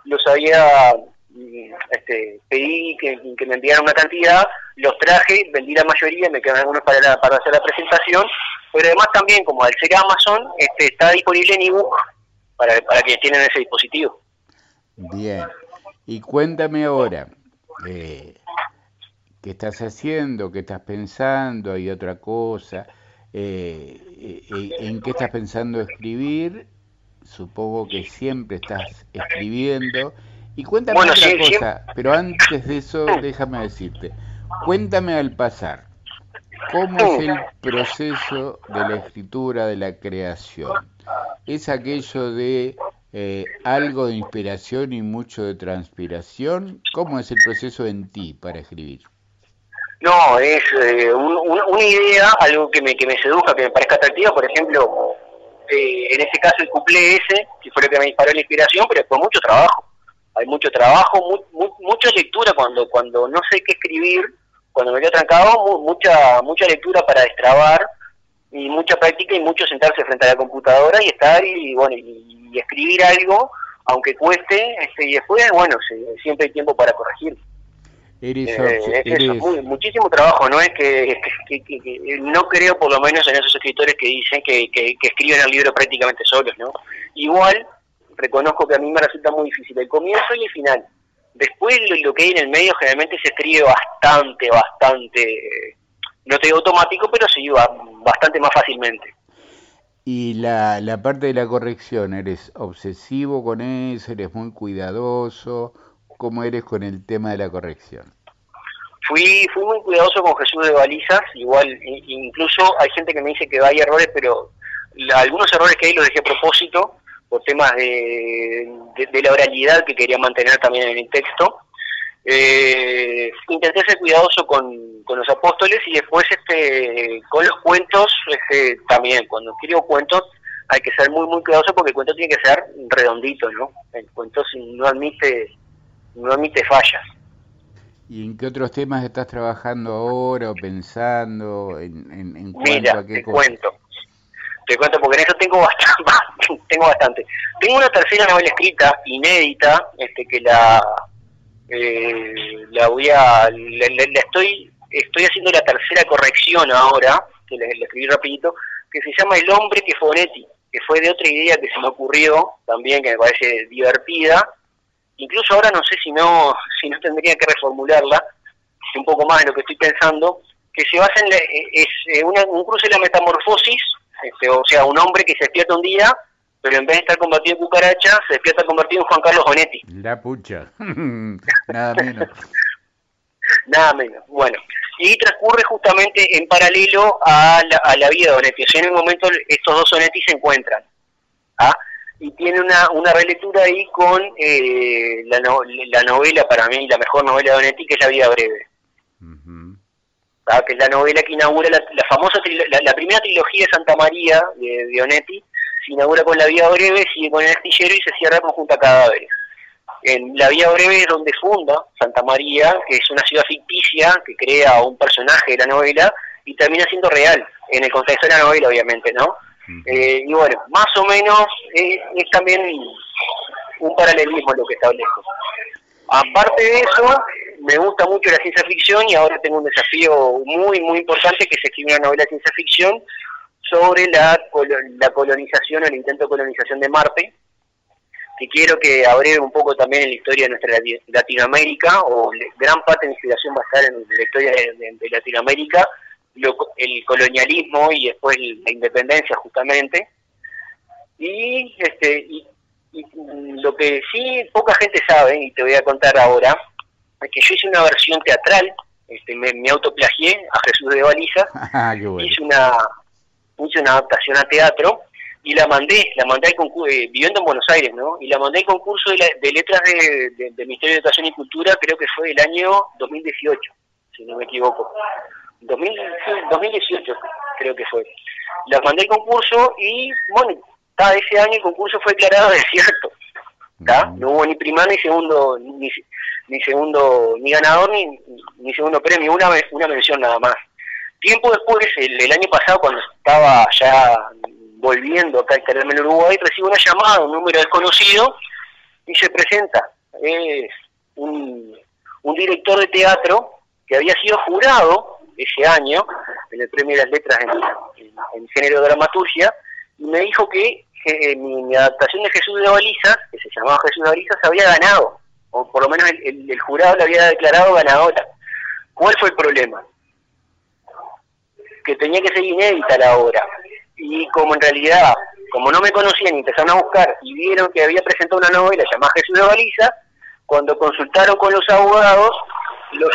los había mm, este, pedí que, me enviaran una cantidad, los traje, vendí la mayoría, me quedan algunos para, para hacer la presentación, pero además también, como al ser Amazon, este, está disponible en ebook para, para quienes tienen ese dispositivo. Bien, y cuéntame ahora, eh, ¿qué estás haciendo? ¿Qué estás pensando? ¿Hay otra cosa? Eh, eh, ¿En qué estás pensando escribir? Supongo que siempre estás escribiendo. Y cuéntame otra cosa, pero antes de eso déjame decirte, cuéntame al pasar, ¿cómo es el proceso de la escritura, de la creación? es aquello de eh, algo de inspiración y mucho de transpiración. ¿Cómo es el proceso en ti para escribir? No, es eh, una idea, algo que me, que me seduzca, que me parezca atractiva. Por ejemplo, eh, en este caso el cuplé ese, que fue lo que me disparó la inspiración, pero fue mucho trabajo. hay mucho trabajo, mucha lectura cuando cuando no sé qué escribir, cuando me quedo trancado, mucha mucha lectura para destrabar y mucha práctica y mucho sentarse frente a la computadora y estar y bueno y, escribir algo aunque cueste este, y después bueno siempre hay tiempo para corregir eh, muchísimo trabajo, no es que, no creo por lo menos en esos escritores que dicen que, escriben el libro prácticamente solos, ¿no? Igual reconozco que a mí me resulta muy difícil el comienzo y el final. Después lo, que hay en el medio generalmente se escribe bastante, bastante, no te digo automático, pero se lleva bastante más fácilmente. Y la, la parte de la corrección, ¿eres obsesivo con eso? ¿Eres muy cuidadoso? ¿Cómo eres con el tema de la corrección? Fui, fui muy cuidadoso con Jesús de Balizas, igual, incluso hay gente que me dice que hay errores, pero algunos errores que hay los dejé a propósito, por temas de, la oralidad que quería mantener también en el texto. Eh, intenté ser cuidadoso con, los apóstoles y después este con los cuentos este, también, cuando escribo cuentos hay que ser muy muy cuidadoso porque el cuento tiene que ser redondito, ¿no? El cuento no admite no admite fallas. ¿Y en qué otros temas estás trabajando ahora o pensando? ¿En, en, cuanto a qué te cuento. Te cuento porque en eso tengo [LAUGHS] bastante, tengo bastante. Tengo una tercera novela escrita, inédita, este que la eh, la voy a la, estoy estoy haciendo la tercera corrección ahora, que la, escribí rapidito, que se llama El hombre que fue que fue de otra idea que se me ocurrió también, que me parece divertida, incluso ahora no sé si no [LAUGHS] si no tendría que reformularla un poco más de lo que estoy pensando que se basa en es eh, un cruce de la metamorfosis este, o sea un hombre que se despierta un día pero en vez de estar convertido en cucaracha se despierta convertido en Juan Carlos Bonetti. La pucha. [LAUGHS] Nada menos. Nada menos. Bueno y transcurre justamente en paralelo a la, a la vida de Bonetti. O sea en un momento estos dos Bonetti se encuentran ¿ah? y tiene una, una relectura ahí con eh, la, la novela, para mí, la mejor novela de Onetti, que es La vida breve. Que es la novela que inaugura la, famosa, la, primera trilogía de Santa María de, de, Onetti, se inaugura con La vida breve, sigue con El astillero y se cierra con Junta Cadáveres. En La vida breve es donde funda Santa María, que es una ciudad ficticia que crea un personaje de la novela y termina siendo real, en el contexto de la novela, obviamente, ¿no? Eh, y bueno, más o menos es, también un paralelismo lo que establezco. Aparte de eso, me gusta mucho la ciencia ficción y ahora tengo un desafío muy, muy importante que es escribir una novela de ciencia ficción sobre la, la colonización el intento de colonización de Marte, que quiero que abreve un poco también en la historia de nuestra Latinoamérica, o gran parte de mi inspiración va a estar en la historia de Latinoamérica, el colonialismo y después la independencia justamente. Y, este, y, lo que sí poca gente sabe, y te voy a contar ahora, es que yo hice una versión teatral, este, me, me autoplagié a Jesús de Baliza, [LAUGHS] ah, hice, una, hice una adaptación a teatro y la mandé, la mandé al concurso, eh, viviendo en Buenos Aires, ¿no? Y la mandé al concurso de, letras de, del Ministerio de Educación y Cultura, creo que fue el año 2018, si no me equivoco. 2018 creo que fue. La mandé al concurso y, bueno, ese año el concurso fue declarado [LAUGHS] desierto. No hubo ni primer ni segundo, ni, ni segundo, ni ganador ni, ni segundo premio, una, una mención nada más. Tiempo después, el, año pasado, cuando estaba ya volviendo acá al en Uruguay, recibo una llamada, un número desconocido, y se presenta. Es un, un director de teatro que había sido jurado ese año en el Premio de las Letras en, género de dramaturgia, y me dijo que eh, mi, adaptación de Jesús de Balizas, que se llamaba Jesús de Balizas, había ganado, o por lo menos el, jurado la había declarado ganadora. ¿Cuál fue el problema? Que tenía que ser inédita la obra. Y como en realidad, como no me conocían y empezaron a buscar y vieron que había presentado una novela llamada Jesús de Balizas, cuando consultaron con los abogados, los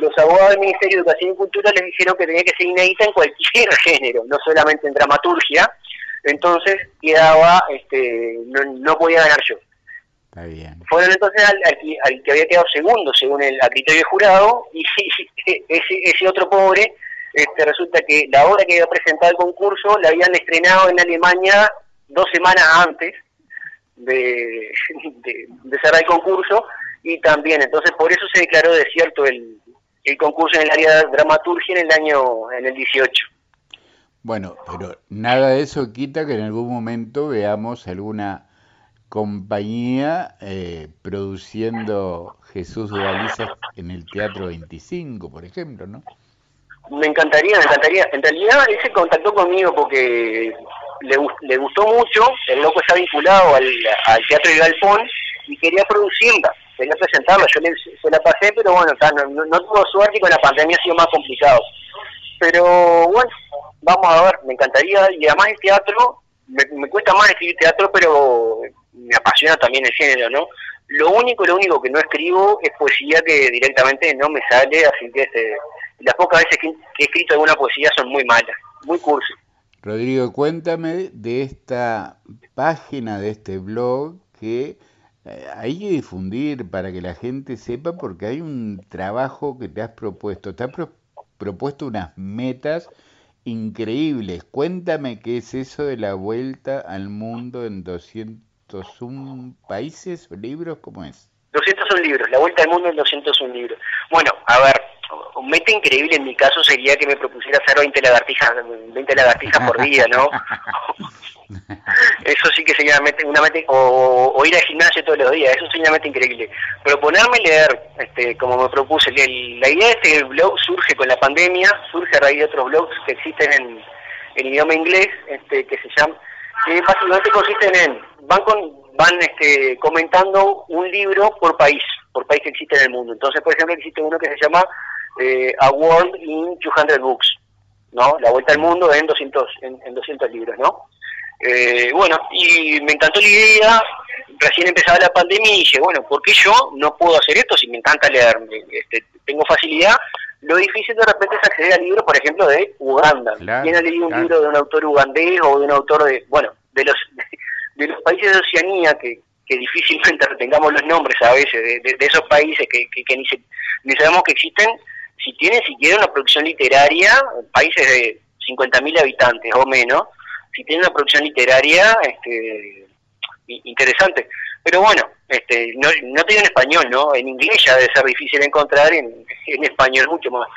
los abogados del Ministerio de Educación y Cultura les dijeron que tenía que ser inédita en cualquier [LAUGHS] género, no solamente en dramaturgia, entonces quedaba, este, no, podía ganar yo. Fueron entonces al, que había quedado segundo, según el criterio jurado, y [LAUGHS] ese, ese otro pobre, este, resulta que la obra que había presentado el concurso la habían estrenado en Alemania dos semanas antes [LAUGHS] de, de, cerrar el concurso y también, entonces por eso se declaró desierto el, el concurso en el área de dramaturgia en el año, en el 18. Bueno, pero nada de eso quita que en algún momento veamos alguna compañía eh, produciendo Jesús de Galicia en el Teatro 25, por ejemplo, ¿no? Me encantaría, me encantaría. En realidad él contactó conmigo porque le, le gustó mucho, el loco está vinculado al, Teatro de Galpón y quería producirla, quería presentarla. Yo le, la pasé, pero bueno, no, no, tuvo suerte y con la pandemia ha sido más complicado. Pero bueno, vamos a ver, me encantaría. Y además el teatro, me, cuesta más escribir teatro, pero me apasiona también el género, ¿no? Lo único, lo único que no escribo es poesía que directamente no me sale, así que este, las pocas veces que, he escrito alguna poesía son muy malas, muy cursi. Rodrigo, cuéntame de esta página, de este blog que eh, hay que difundir para que la gente sepa porque hay un trabajo que te has propuesto, te has propuesto unas metas increíbles. Cuéntame qué es eso de la vuelta al mundo en 200 201 países libros? ¿Cómo es? 201 libros, la vuelta al mundo en 201 libros. Bueno, a ver, un meta increíble en mi caso sería que me propusiera hacer 20 lagartijas, 20 lagartijas por día, ¿no? [LAUGHS] eso sí que sería una meta, o, ir al gimnasio todos los días, eso sería una meta increíble. Proponerme leer, este, como me propuse, la idea de este blog surge con la pandemia, surge a raíz de otros blogs que existen en, en idioma inglés, este, que se llaman que básicamente consisten en, van con, van este, comentando un libro por país, por país que existe en el mundo. Entonces, por ejemplo, existe uno que se llama eh, A World in 200 Books, ¿no? La vuelta al mundo en 200, en, 200 libros, ¿no? Eh, bueno, y me encantó la idea, recién empezaba la pandemia y dije, bueno, ¿por qué yo no puedo hacer esto si me encanta leer? Este, tengo facilidad, lo difícil de repente es acceder a libros, por ejemplo, de Uganda. ¿Quién ha leído un libro de un autor ugandés o de un autor de, bueno, de los [LAUGHS] de los países de Oceanía que, que difícilmente [LAUGHS] retengamos los nombres a veces de, esos países que, que, ni, ni, sabemos que existen, si tienen siquiera una producción literaria, países de 50.000 habitantes o menos, si tienen una producción literaria este, interesante. Pero bueno, este, no, no te en español, ¿no? En inglés ya debe ser difícil encontrar, en, español mucho más.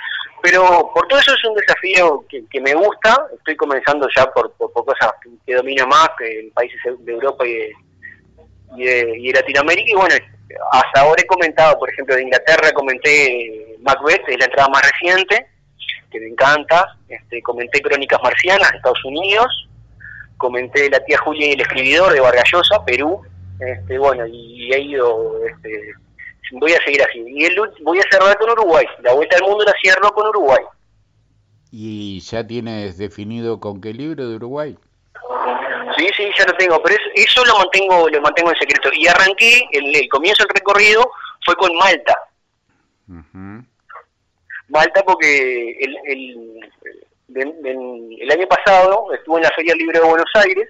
Pero por todo eso es un desafío que, me gusta, estoy comenzando ya por, por, cosas que domino más, que en países de Europa y de, y Latinoamérica, y bueno, hasta ahora he comentado, por ejemplo, de Inglaterra comenté Macbeth, es la entrada más reciente, que me encanta, este, comenté Crónicas Marcianas Estados Unidos, comenté La tía Julia y el escribidor de Vargallosa, Perú, este, bueno, y he ido, este, voy a seguir así. Y el, voy a cerrar con Uruguay, la vuelta al mundo la cierro con Uruguay. ¿Y ya tienes definido con qué libro de Uruguay? Sí, sí, ya lo tengo, pero eso, lo mantengo lo mantengo en secreto. Y arranqué, el, el comienzo del recorrido fue con Malta. Malta porque el, el, el año pasado estuve en la Feria Libre de Buenos Aires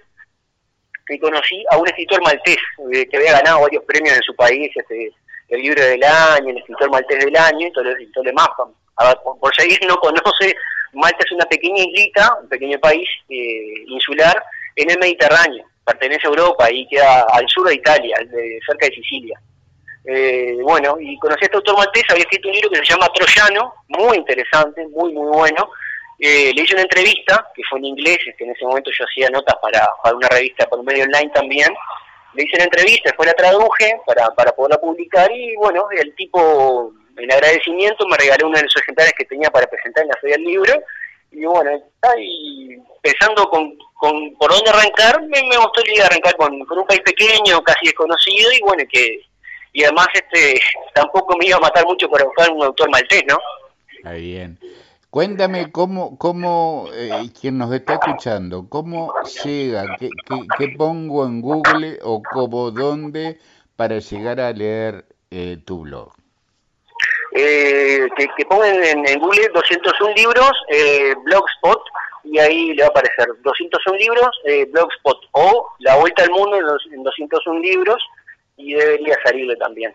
y conocí a un escritor maltés eh, que había ganado varios premios en su país, este, el libro del año, el escritor maltés del año y todo, demás. A ver, por, si no conoce, Malta es una pequeña islita, un pequeño país eh, insular en el Mediterráneo, pertenece a Europa y queda al sur de Italia, de, cerca de Sicilia. Eh, bueno, y conocí a este autor maltés, había escrito un libro que se llama Troyano, muy interesante, muy, muy bueno, eh, le hice una entrevista, que fue en inglés, que en ese momento yo hacía notas para, para una revista por medio online también. Le hice la entrevista, después la traduje para, para poderla publicar y bueno, el tipo, en agradecimiento, me regaló uno de los ejemplares que tenía para presentar en la feria del libro. Y bueno, y pensando con, con por dónde arrancar, me, me gustó la idea de arrancar con, con un país pequeño, casi desconocido y bueno, que y además este [LAUGHS] tampoco me iba a matar mucho para buscar un autor maltés, ¿no? Está bien. Cuéntame cómo, cómo eh, quien nos está escuchando, cómo llega, qué, qué, pongo en Google o cómo, dónde para llegar a leer eh, tu blog. Eh, que, que, pongan en, Google 201 libros, eh, Blogspot, y ahí le va a aparecer 201 libros, eh, Blogspot, o La Vuelta al Mundo en 201 libros, y debería salirle también.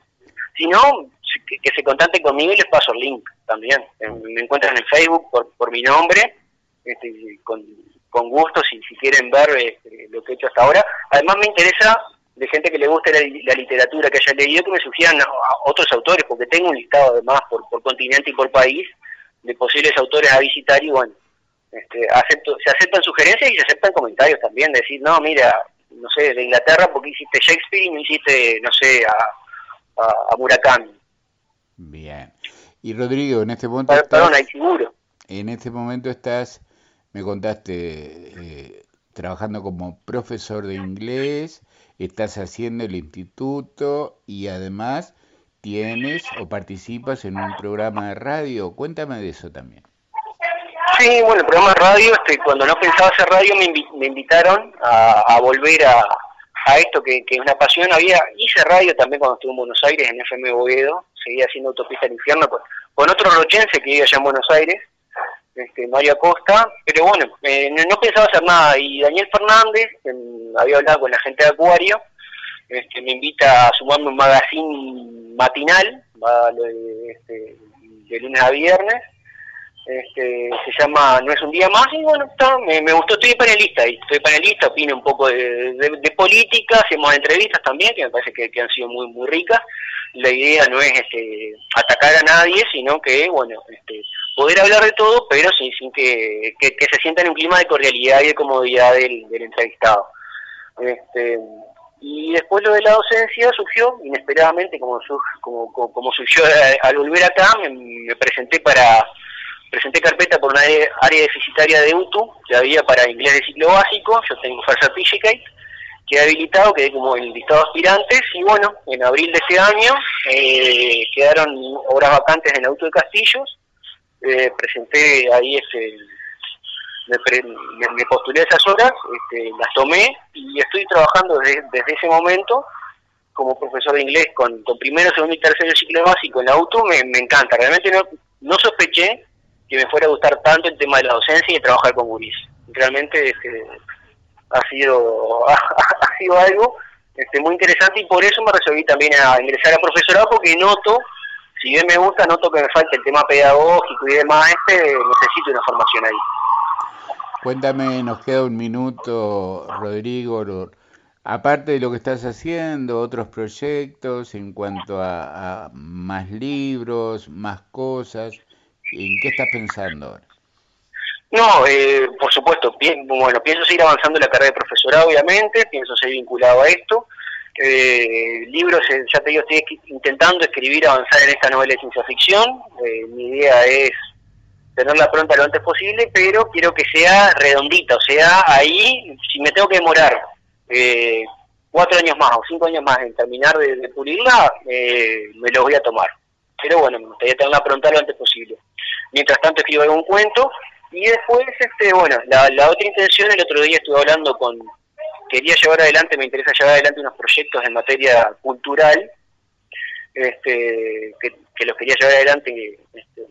Si no, que, se contacten conmigo y les paso el link también. Me encuentran en Facebook por, por mi nombre, este, con, con gusto si, si quieren ver este, lo que he hecho hasta ahora. Además me interesa de gente que le guste la, literatura que haya leído, que me sugieran otros autores, porque tengo un listado además por, por continente y por país de posibles autores a visitar y bueno, este, acepto, se aceptan sugerencias y se aceptan comentarios también, decir, no, mira, no sé, de Inglaterra porque hiciste Shakespeare y no hiciste, no sé, a, a, Murakami. Bien. Y Rodrigo, en este momento... Perdón, estás, seguro. En este momento estás, me contaste, eh, trabajando como profesor de inglés, estás haciendo el instituto y además tienes o participas en un programa de radio. Cuéntame de eso también. Sí, bueno, el programa de radio, este, cuando no pensaba hacer radio me, invitaron a, volver a, esto que, es una pasión. Había hice radio también cuando estuve en Buenos Aires, en FM Boedo, seguía haciendo Autopista al Infierno con, con otro rochense que vive allá en Buenos Aires este, Mario Acosta, pero bueno, eh, no, pensaba hacer nada. Y Daniel Fernández, había hablado con la gente de Acuario, este, me invita a sumarme un magazine matinal, va de, este, de lunes a viernes, este, se llama No es un día más, y bueno, está, me, gustó, estoy panelista, y estoy panelista, opino un poco de, política, hacemos entrevistas también, que me parece que, que han sido muy, muy ricas, la idea no es este, atacar a nadie, sino que, bueno, este, poder hablar de todo, pero sin, sin que, se sienta en un clima de cordialidad y de comodidad del, entrevistado. Este, y después lo de la docencia surgió inesperadamente, como, como, como, surgió al volver acá, me, presenté para presenté carpeta por una área deficitaria de UTU, que había para inglés de ciclo básico, yo tengo First Certificate, quedé habilitado, quedé como el listado de aspirantes y bueno, en abril de ese año eh, quedaron obras vacantes en Auto de Castillos, eh, presenté ahí ese, me, postulé esas horas, este, las tomé y estoy trabajando desde, ese momento como profesor de inglés con, primero, segundo y tercer ciclo básico en Auto, me, encanta, realmente no, no sospeché que me fuera a gustar tanto el tema de la docencia y trabajar con guris. Realmente este, ha sido [LAUGHS] ha, sido algo este, muy interesante y por eso me resolví también a ingresar a profesorado porque noto, si bien me gusta, noto que me falta el tema pedagógico y demás, este necesito una formación ahí. Cuéntame, nos queda un minuto, Rodrigo, aparte de lo que estás haciendo, otros proyectos en cuanto a, a más libros, más cosas, ¿en qué estás pensando ahora? No, eh, por supuesto, bueno, pienso seguir avanzando en la carrera de profesorado, obviamente, pienso seguir vinculado a esto. Eh, libros, eh, ya te digo, estoy intentando escribir, avanzar en esta novela de ciencia ficción. Eh, mi idea es tenerla pronta lo antes posible, pero quiero que sea redondita, o sea, ahí, si me tengo que demorar cuatro años más o cinco años más en terminar de, pulirla, me lo voy a tomar. Pero bueno, me gustaría tenerla pronta lo antes posible. Mientras tanto escribo algún cuento y después, este, bueno, la, otra intención, el otro día estuve hablando con, quería llevar adelante, me interesa llevar adelante unos proyectos en materia cultural, este, que, los quería llevar adelante este,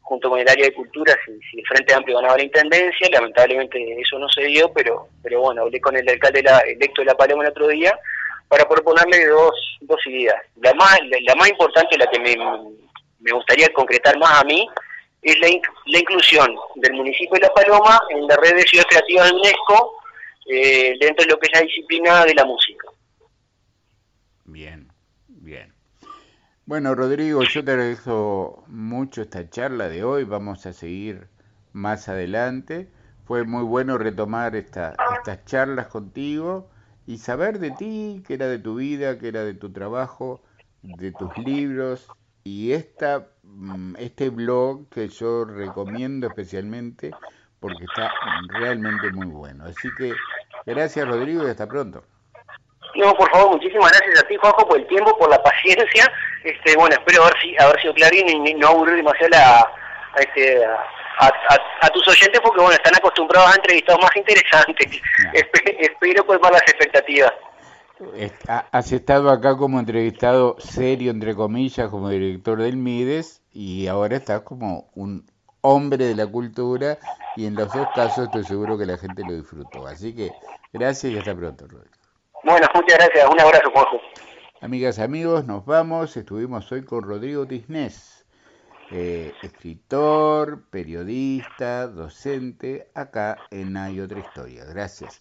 junto con el área de cultura, si, si el Frente Amplio ganaba la intendencia, lamentablemente eso no se dio, pero, pero bueno, hablé con el alcalde la, electo de La Paloma el otro día para proponerle dos, dos ideas. La más, la, más importante, la que me, me gustaría concretar más a mí, es la, la, inclusión del municipio de La Paloma en la red de ciudades creativas de UNESCO eh, dentro de lo que es la disciplina de la música. Bien, bien. Bueno, Rodrigo, yo te agradezco mucho esta charla de hoy. Vamos a seguir más adelante. Fue muy bueno retomar esta, estas charlas contigo y saber de ti, qué era de tu vida, qué era de tu trabajo, de tus libros y esta Mm, este blog que yo recomiendo especialmente porque está realmente muy bueno. Así que gracias Rodrigo y hasta pronto. No, por favor, muchísimas gracias a ti, Juanjo, por el tiempo, por la paciencia. Este, bueno, espero haber, si, haber sido claro y no aburrir demasiado a, este, a, tus oyentes porque, bueno, están acostumbrados a entrevistados más interesantes. espero colmar las expectativas. Has estado acá como entrevistado serio, entre comillas, como director del MIDES, y ahora estás como un hombre de la cultura, y en los dos casos estoy seguro que la gente lo disfrutó. Así que gracias y hasta pronto, Rodrigo. Bueno, muchas gracias. Un abrazo, Jorge. Amigas, amigos, nos vamos. Estuvimos hoy con Rodrigo Tisnés, eh, escritor, periodista, docente, acá en Hay Otra Historia. Gracias.